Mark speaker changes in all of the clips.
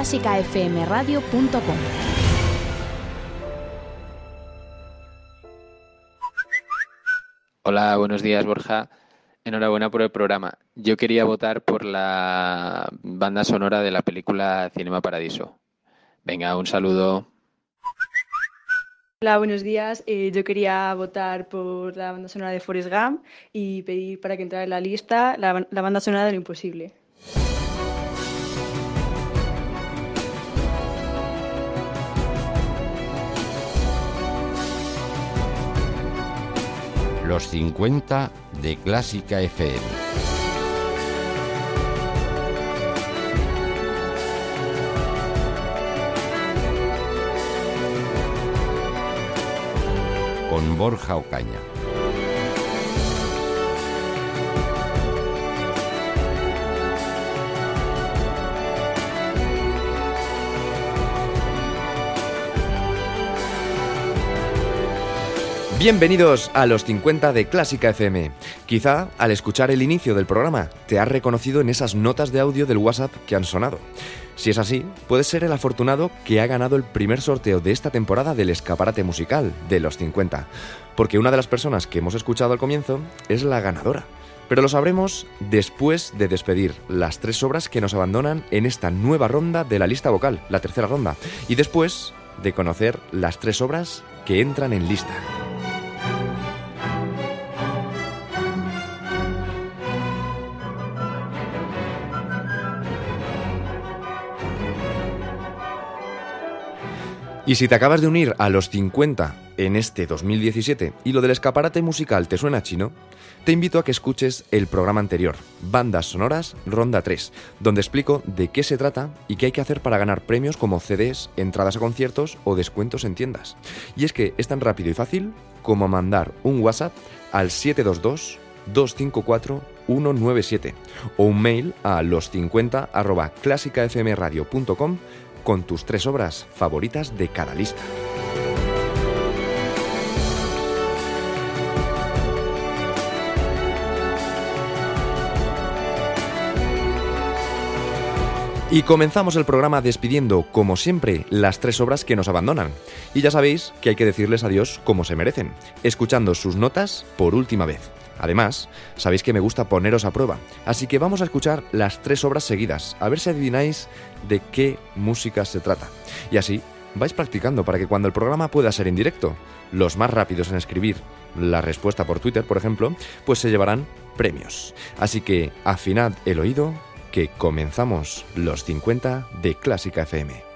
Speaker 1: clásicafmradio.com.
Speaker 2: Hola, buenos días Borja. Enhorabuena por el programa. Yo quería votar por la banda sonora de la película Cinema Paradiso. Venga, un saludo.
Speaker 3: Hola, buenos días. Eh, yo quería votar por la banda sonora de Forrest Gump y pedir para que entrara en la lista la, la banda sonora de Lo Imposible.
Speaker 4: Los 50 de Clásica FM. Con Borja Ocaña.
Speaker 5: Bienvenidos a los 50 de Clásica FM. Quizá al escuchar el inicio del programa te has reconocido en esas notas de audio del WhatsApp que han sonado. Si es así, puedes ser el afortunado que ha ganado el primer sorteo de esta temporada del escaparate musical de los 50, porque una de las personas que hemos escuchado al comienzo es la ganadora. Pero lo sabremos después de despedir las tres obras que nos abandonan en esta nueva ronda de la lista vocal, la tercera ronda, y después de conocer las tres obras que entran en lista. Y si te acabas de unir a los 50 en este 2017 y lo del escaparate musical te suena chino, te invito a que escuches el programa anterior, Bandas Sonoras Ronda 3, donde explico de qué se trata y qué hay que hacer para ganar premios como CDs, entradas a conciertos o descuentos en tiendas. Y es que es tan rápido y fácil como mandar un WhatsApp al 722 254 197 o un mail a los50 arroba clásicafmradio.com con tus tres obras favoritas de cada lista. Y comenzamos el programa despidiendo, como siempre, las tres obras que nos abandonan. Y ya sabéis que hay que decirles adiós como se merecen, escuchando sus notas por última vez. Además, sabéis que me gusta poneros a prueba, así que vamos a escuchar las tres obras seguidas, a ver si adivináis de qué música se trata. Y así vais practicando para que cuando el programa pueda ser en directo, los más rápidos en escribir la respuesta por Twitter, por ejemplo, pues se llevarán premios. Así que afinad el oído, que comenzamos los 50 de Clásica FM.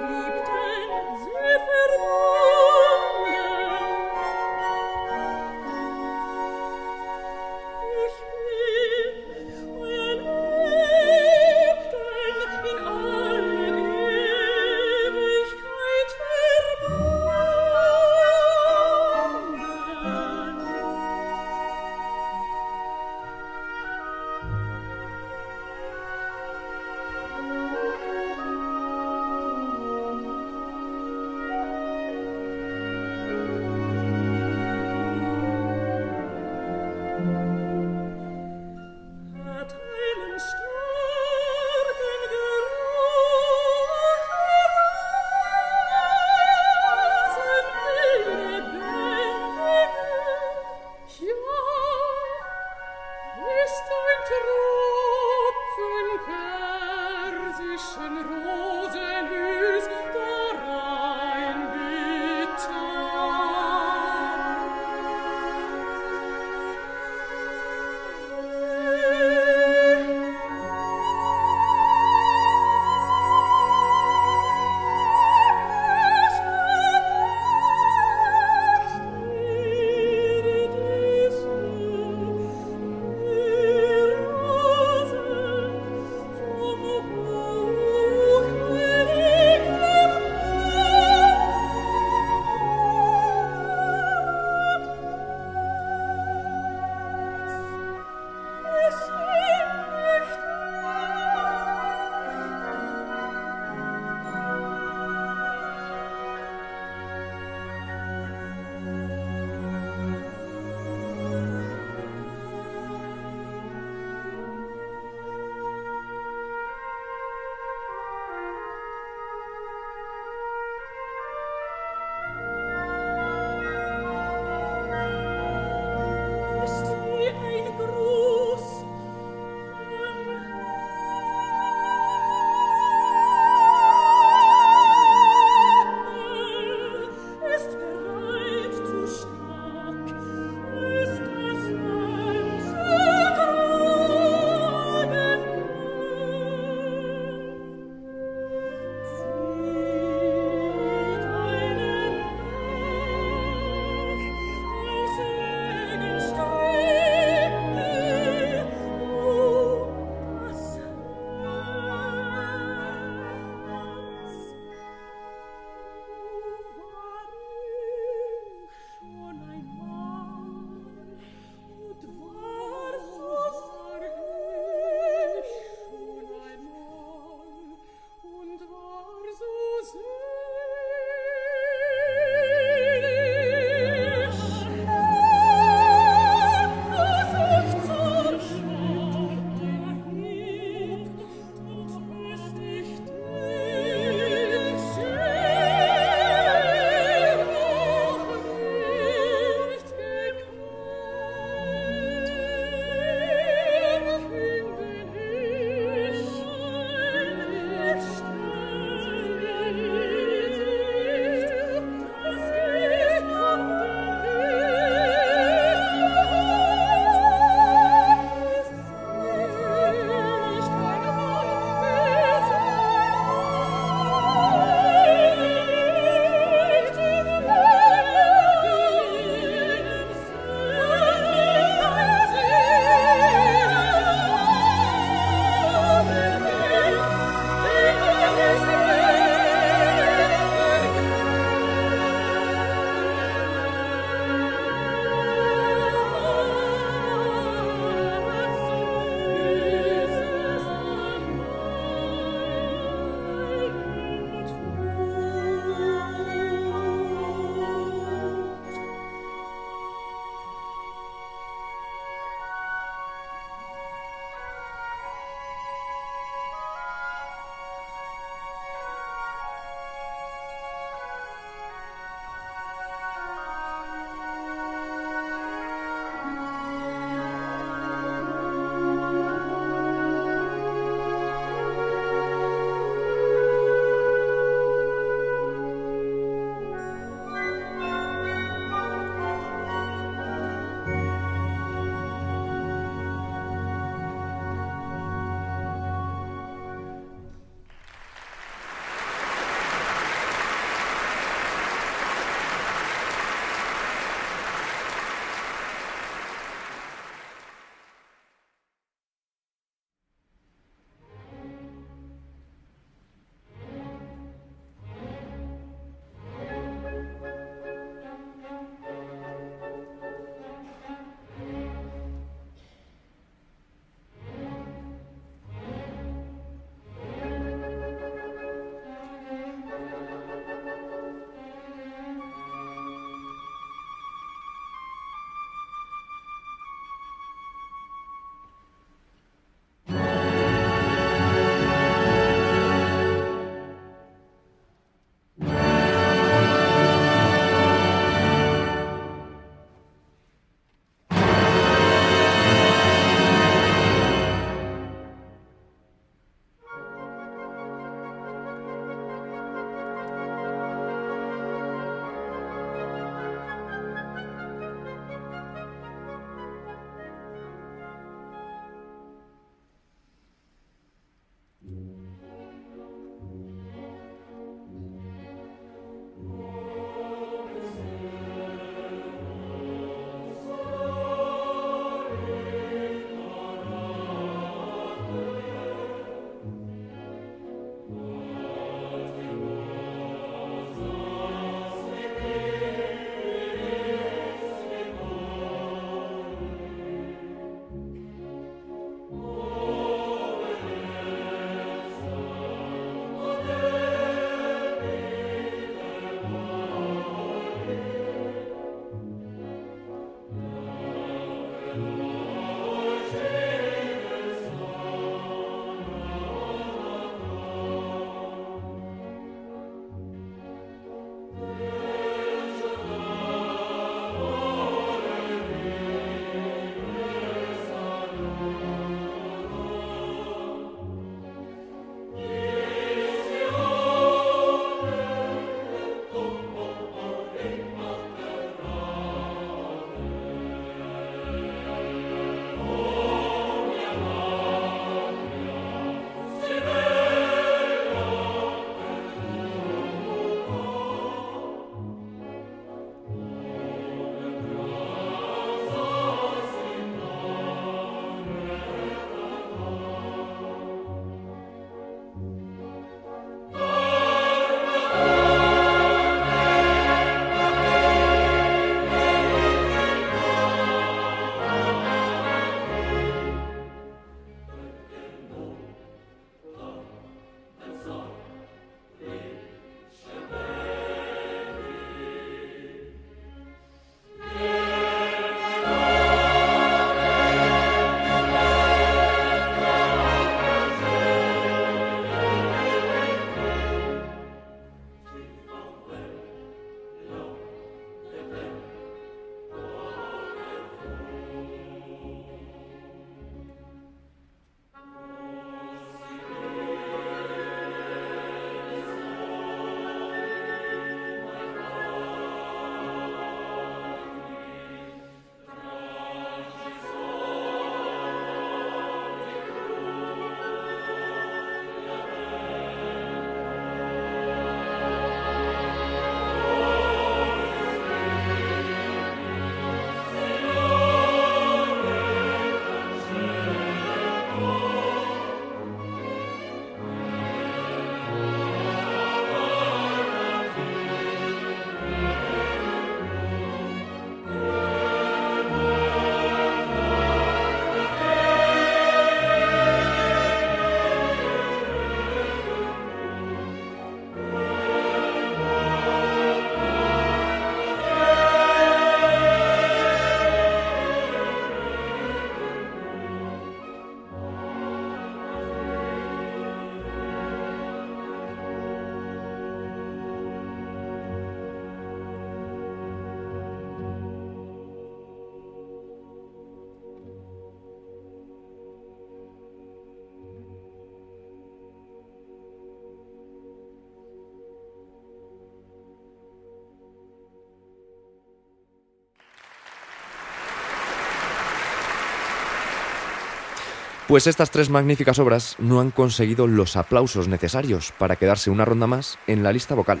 Speaker 5: Pues estas tres magníficas obras no han conseguido los aplausos necesarios para quedarse una ronda más en la lista vocal.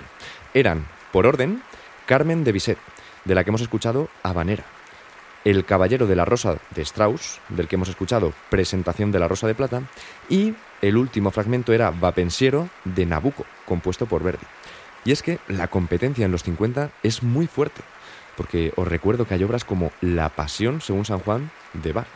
Speaker 5: Eran, por orden, Carmen de Bizet, de la que hemos escuchado Habanera, El Caballero de la Rosa de Strauss, del que hemos escuchado Presentación de la Rosa de Plata, y el último fragmento era Va Pensiero de Nabucco, compuesto por Verdi. Y es que la competencia en los 50 es muy fuerte, porque os recuerdo que hay obras como La Pasión según San Juan de Bach,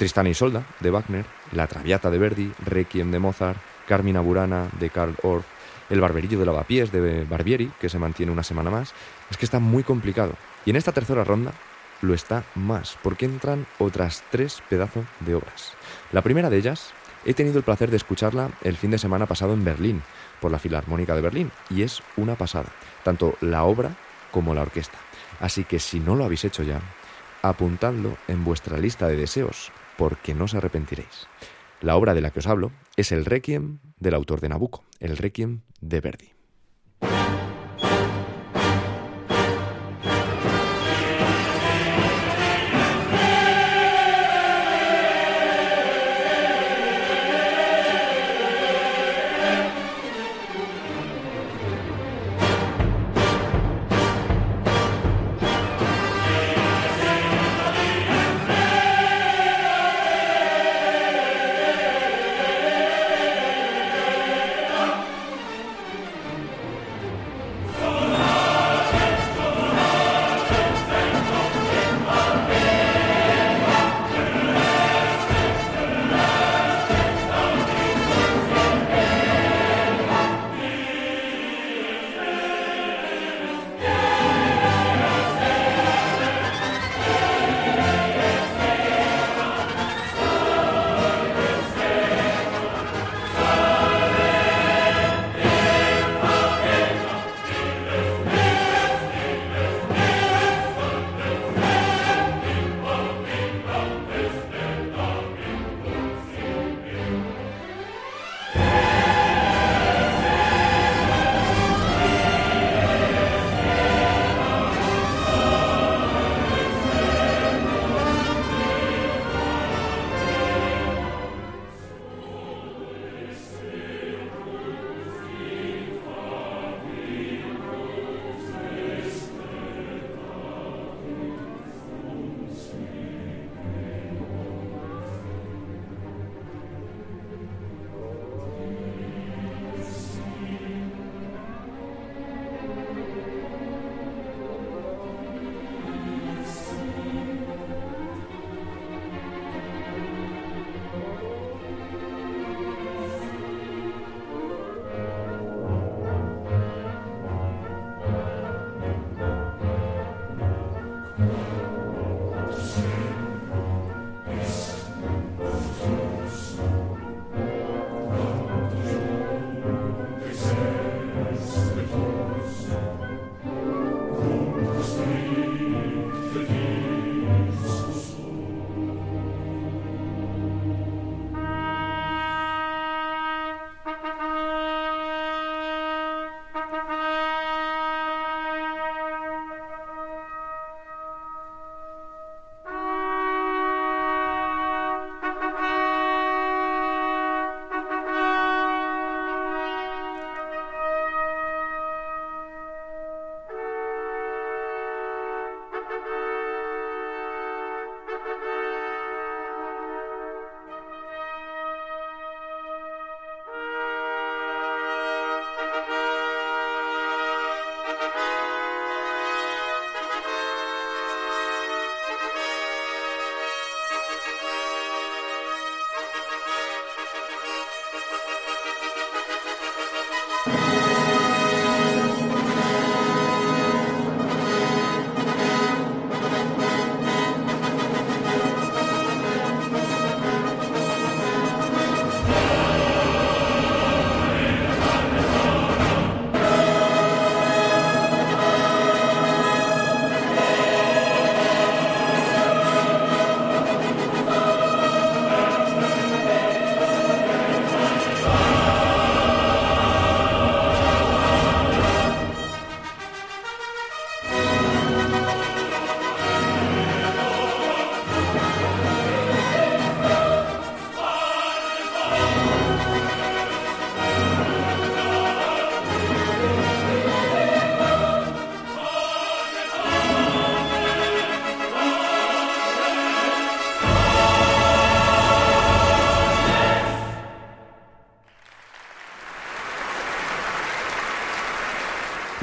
Speaker 5: Tristana y Solda de Wagner, La Traviata de Verdi, Requiem de Mozart, Carmina Burana de Karl Orff, El Barberillo de Lavapiés de Barbieri, que se mantiene una semana más. Es que está muy complicado. Y en esta tercera ronda lo está más, porque entran otras tres pedazos de obras. La primera de ellas he tenido el placer de escucharla el fin de semana pasado en Berlín, por la Filarmónica de Berlín, y es una pasada, tanto la obra como la orquesta. Así que si no lo habéis hecho ya, apuntadlo en vuestra lista de deseos, porque no os arrepentiréis. La obra de la que os hablo es el Requiem del autor de Nabucco, el Requiem de Verdi.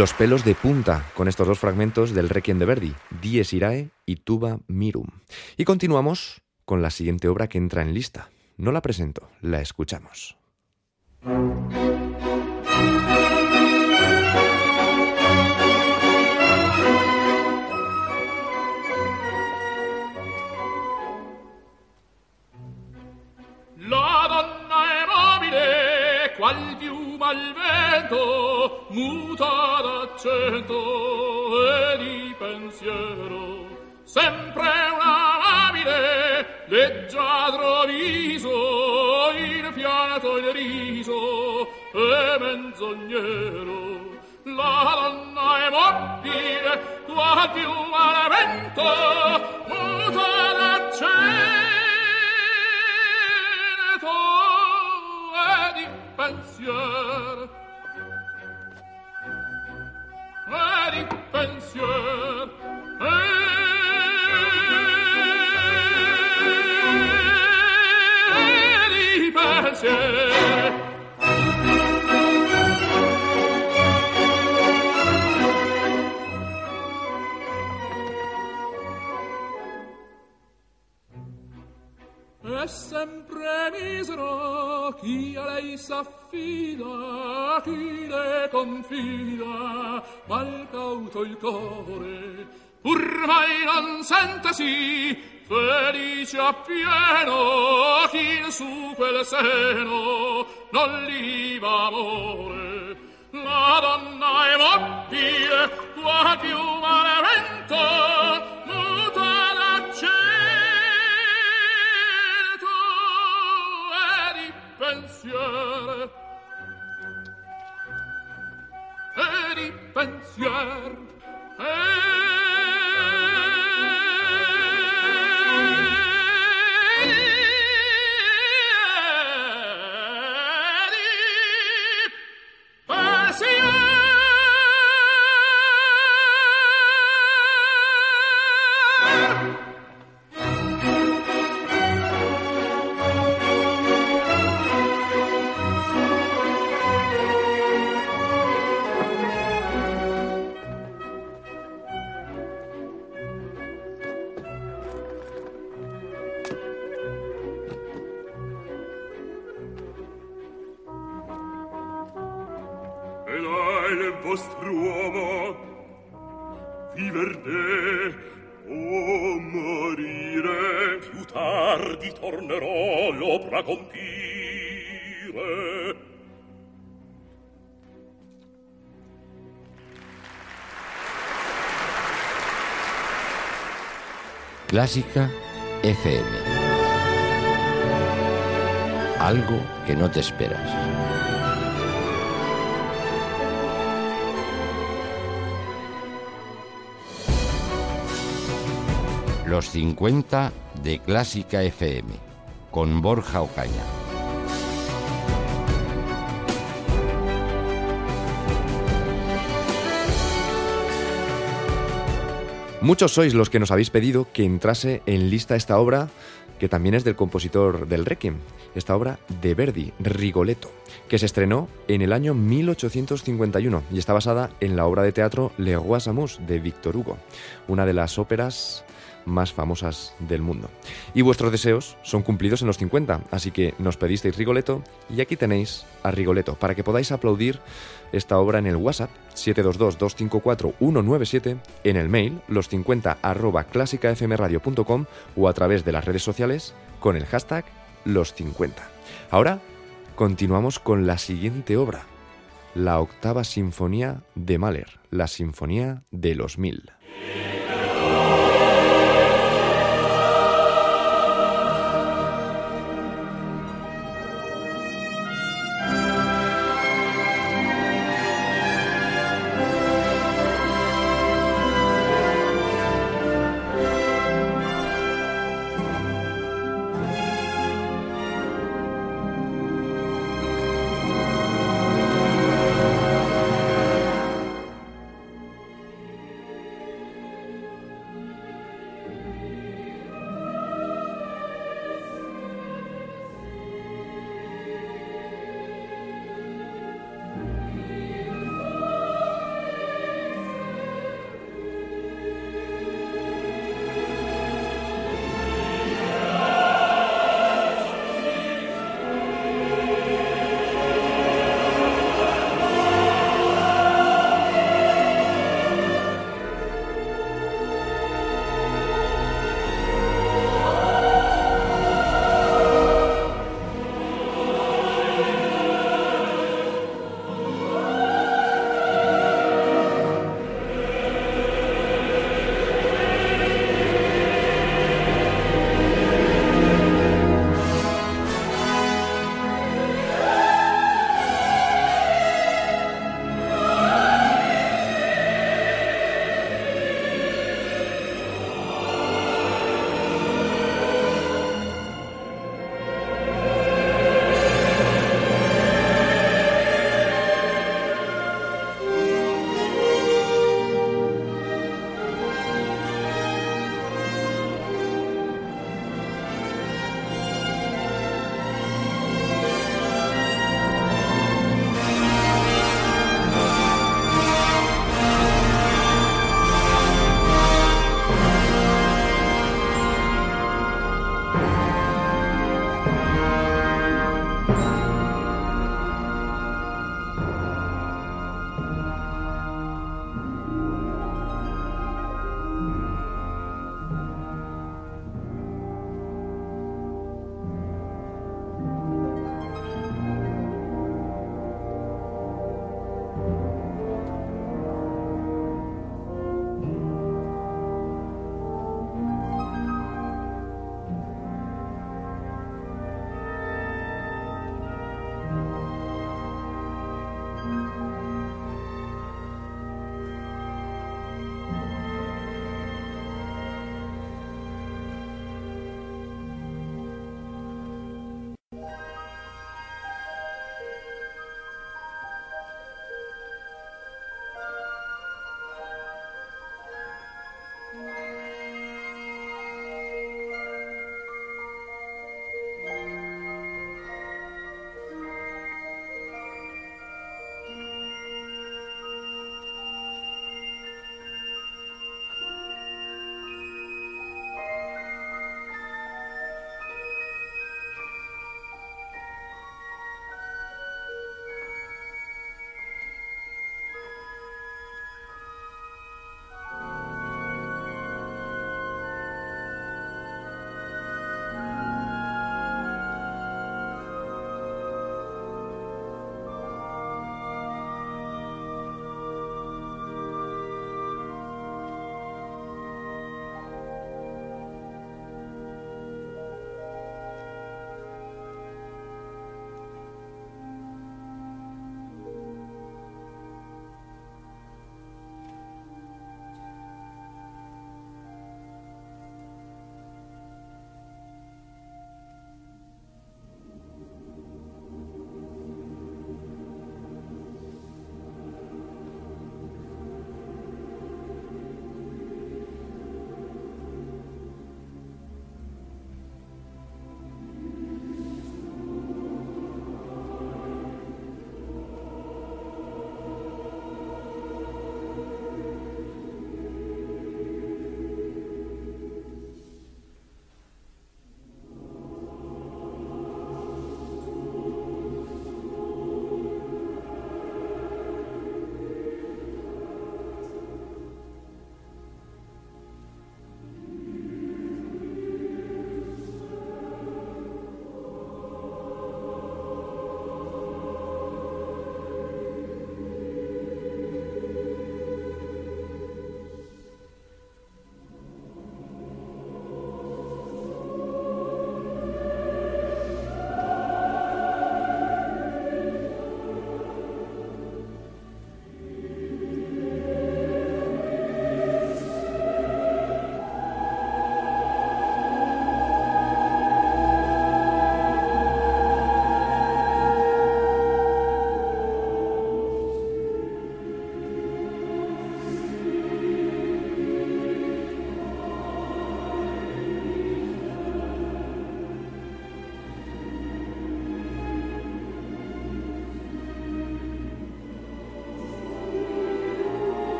Speaker 5: Los pelos de punta con estos dos fragmentos del Requiem de Verdi, Dies Irae y Tuba Mirum. Y continuamos con la siguiente obra que entra en lista. No la presento, la escuchamos.
Speaker 6: Al vento, muta d'accento e di pensiero. Sempre una amabile, leggiadro viso, il fiato il riso e menzognero. La donna è mobile, qual piuma al vento, muta d'accento pensier per pensier per il pensier È sempre misero. Chi a lei s'affida, chi le confida, mal cauto il core, pur mai non sentasi felice appieno chi su quel seno non li va amore. La donna è mobile, qua più malevento, muta pensier. E di pensier. E
Speaker 4: Clásica FM. Algo que no te esperas. Los 50 de Clásica FM con Borja Ocaña.
Speaker 5: Muchos sois los que nos habéis pedido que entrase en lista esta obra, que también es del compositor del Requiem, esta obra de Verdi, Rigoletto, que se estrenó en el año 1851 y está basada en la obra de teatro Le Roi Samus de Victor Hugo, una de las óperas más famosas del mundo. Y vuestros deseos son cumplidos en los 50, así que nos pedisteis Rigoletto y aquí tenéis a Rigoletto para que podáis aplaudir esta obra en el WhatsApp 722-254-197, en el mail los50 arroba clásicafmradio.com o a través de las redes sociales con el hashtag los50. Ahora continuamos con la siguiente obra, la octava sinfonía de Mahler, la Sinfonía de los Mil.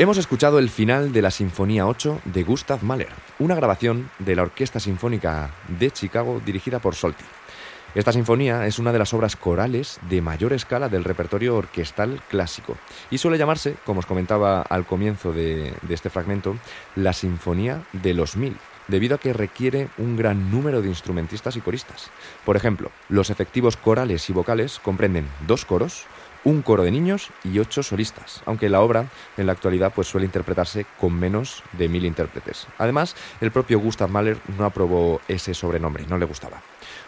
Speaker 5: Hemos escuchado el final de la Sinfonía 8 de Gustav Mahler, una grabación de la Orquesta Sinfónica de Chicago dirigida por Solti. Esta sinfonía es una de las obras corales de mayor escala del repertorio orquestal clásico y suele llamarse, como os comentaba al comienzo de, de este fragmento, la Sinfonía de los Mil, debido a que requiere un gran número de instrumentistas y coristas. Por ejemplo, los efectivos corales y vocales comprenden dos coros, un coro de niños y ocho solistas, aunque la obra en la actualidad pues, suele interpretarse con menos de mil intérpretes. Además, el propio Gustav Mahler no aprobó ese sobrenombre, no le gustaba.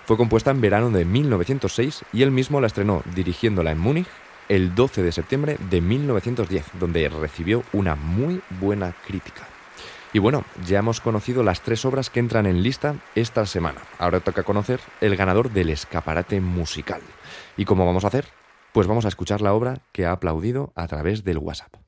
Speaker 5: Fue compuesta en verano de 1906 y él mismo la estrenó dirigiéndola en Múnich el 12 de septiembre de 1910, donde recibió una muy buena crítica. Y bueno, ya hemos conocido las tres obras que entran en lista esta semana. Ahora toca conocer el ganador del escaparate musical. ¿Y cómo vamos a hacer? Pues vamos a escuchar la obra que ha aplaudido a través del WhatsApp.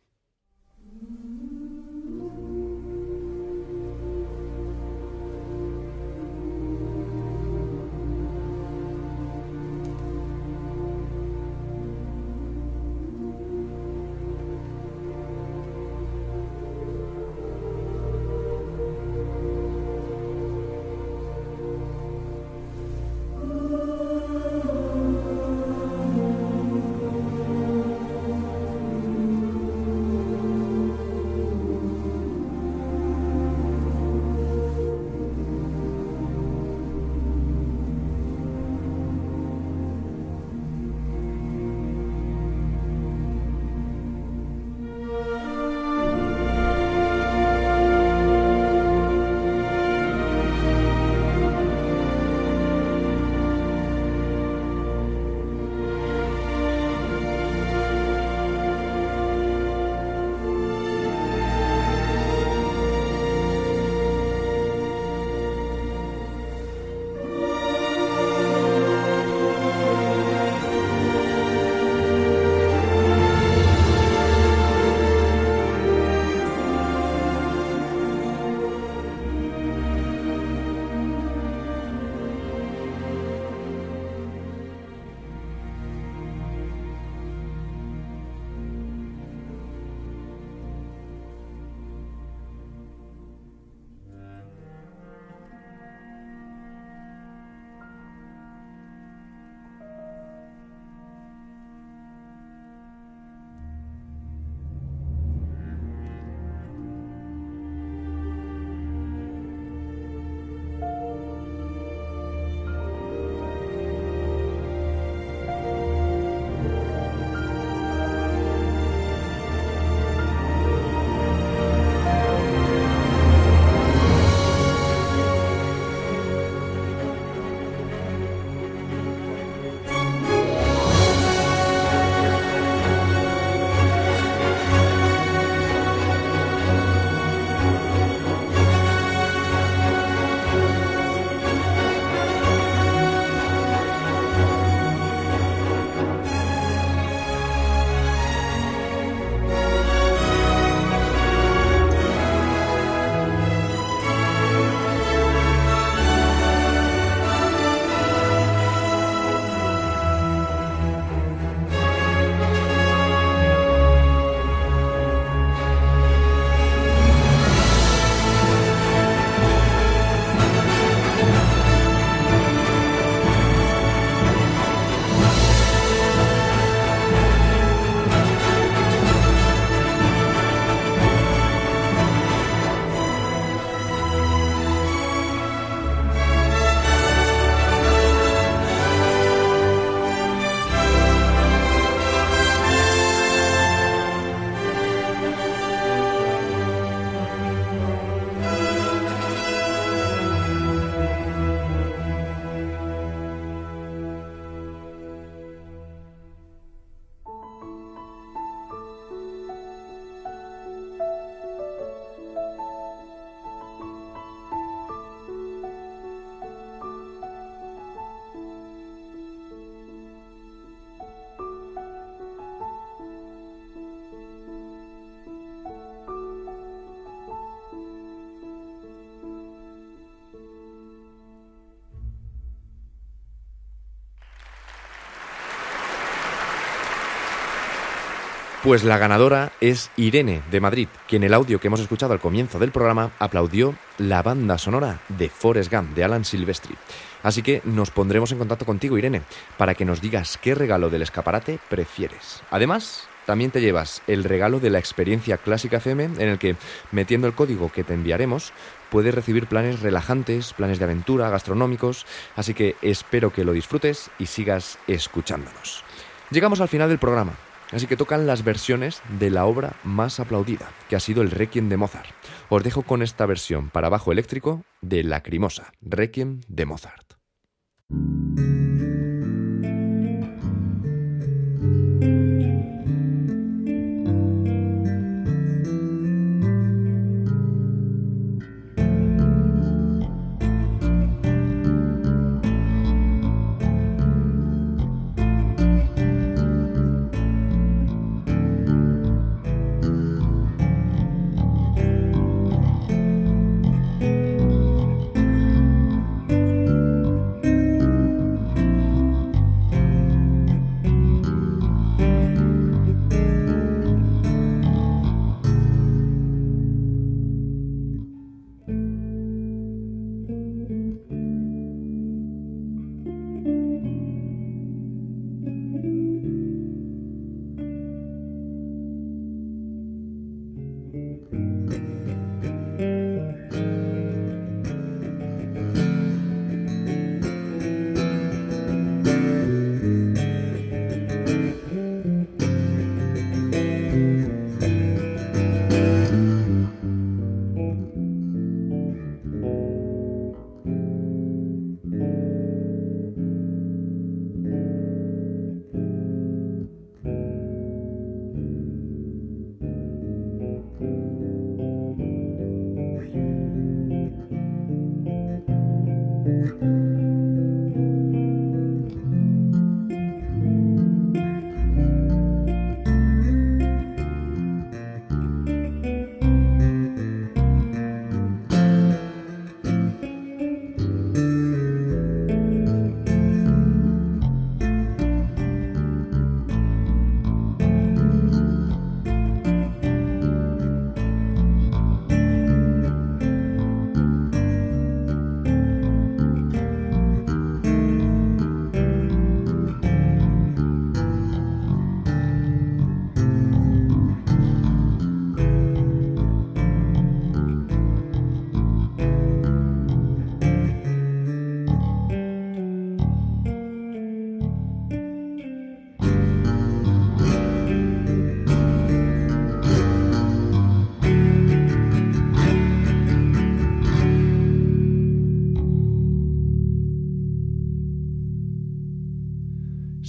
Speaker 5: Pues la ganadora es Irene de Madrid, que en el audio que hemos escuchado al comienzo del programa aplaudió la banda sonora de Forrest Gump de Alan Silvestri. Así que nos pondremos en contacto contigo, Irene, para que nos digas qué regalo del escaparate prefieres. Además, también te llevas el regalo de la experiencia Clásica FM, en el que, metiendo el código que te enviaremos, puedes recibir planes relajantes, planes de aventura, gastronómicos, así que espero que lo disfrutes y sigas escuchándonos. Llegamos al final del programa. Así que tocan las versiones de la obra más aplaudida, que ha sido el Requiem de Mozart. Os dejo con esta versión para bajo eléctrico de Lacrimosa, Requiem de Mozart.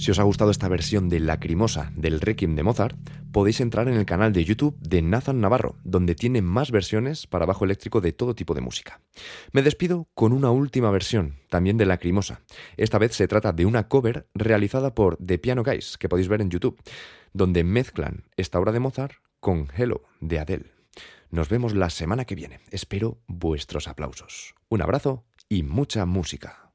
Speaker 5: Si os ha gustado esta versión de Lacrimosa del Requiem de Mozart, podéis entrar en el canal de YouTube de Nathan Navarro, donde tiene más versiones para bajo eléctrico de todo tipo de música. Me despido con una última versión, también de Lacrimosa. Esta vez se trata de una cover realizada por The Piano Guys, que podéis ver en YouTube, donde mezclan esta obra de Mozart con Hello de Adele. Nos vemos la semana que viene. Espero vuestros aplausos. Un abrazo y mucha música.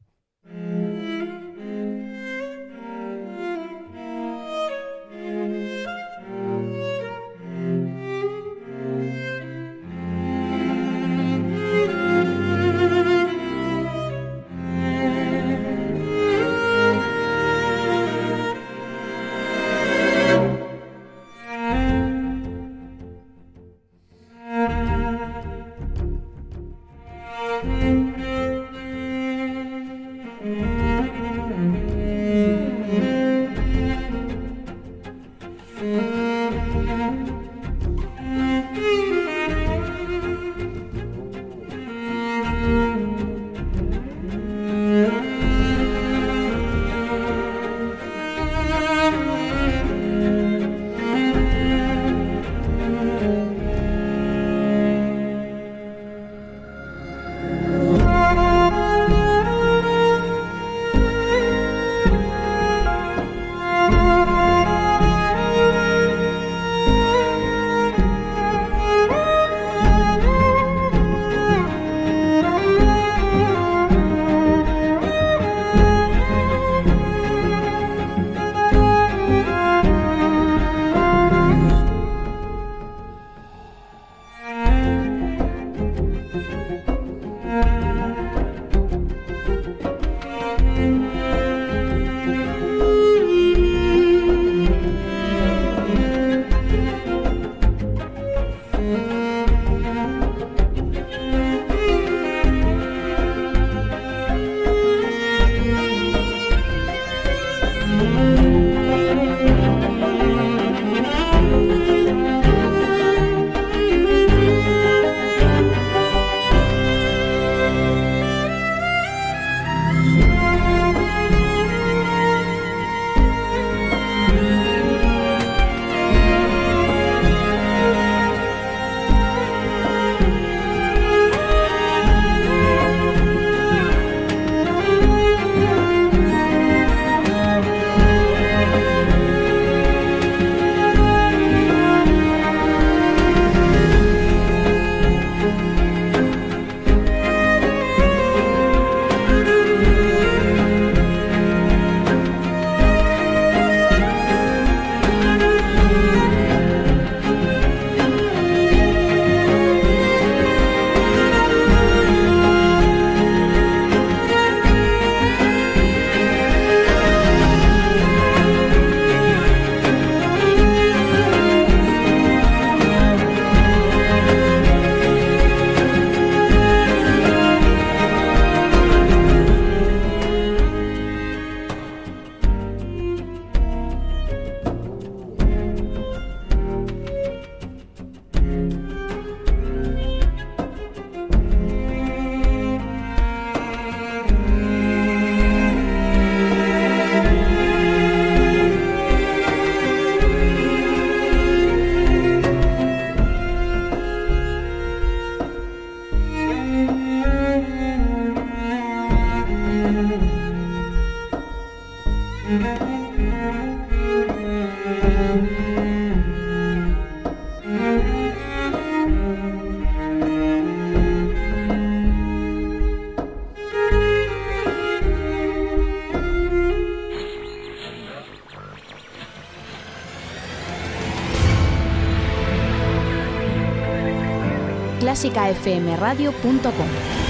Speaker 1: clásicafmradio.com.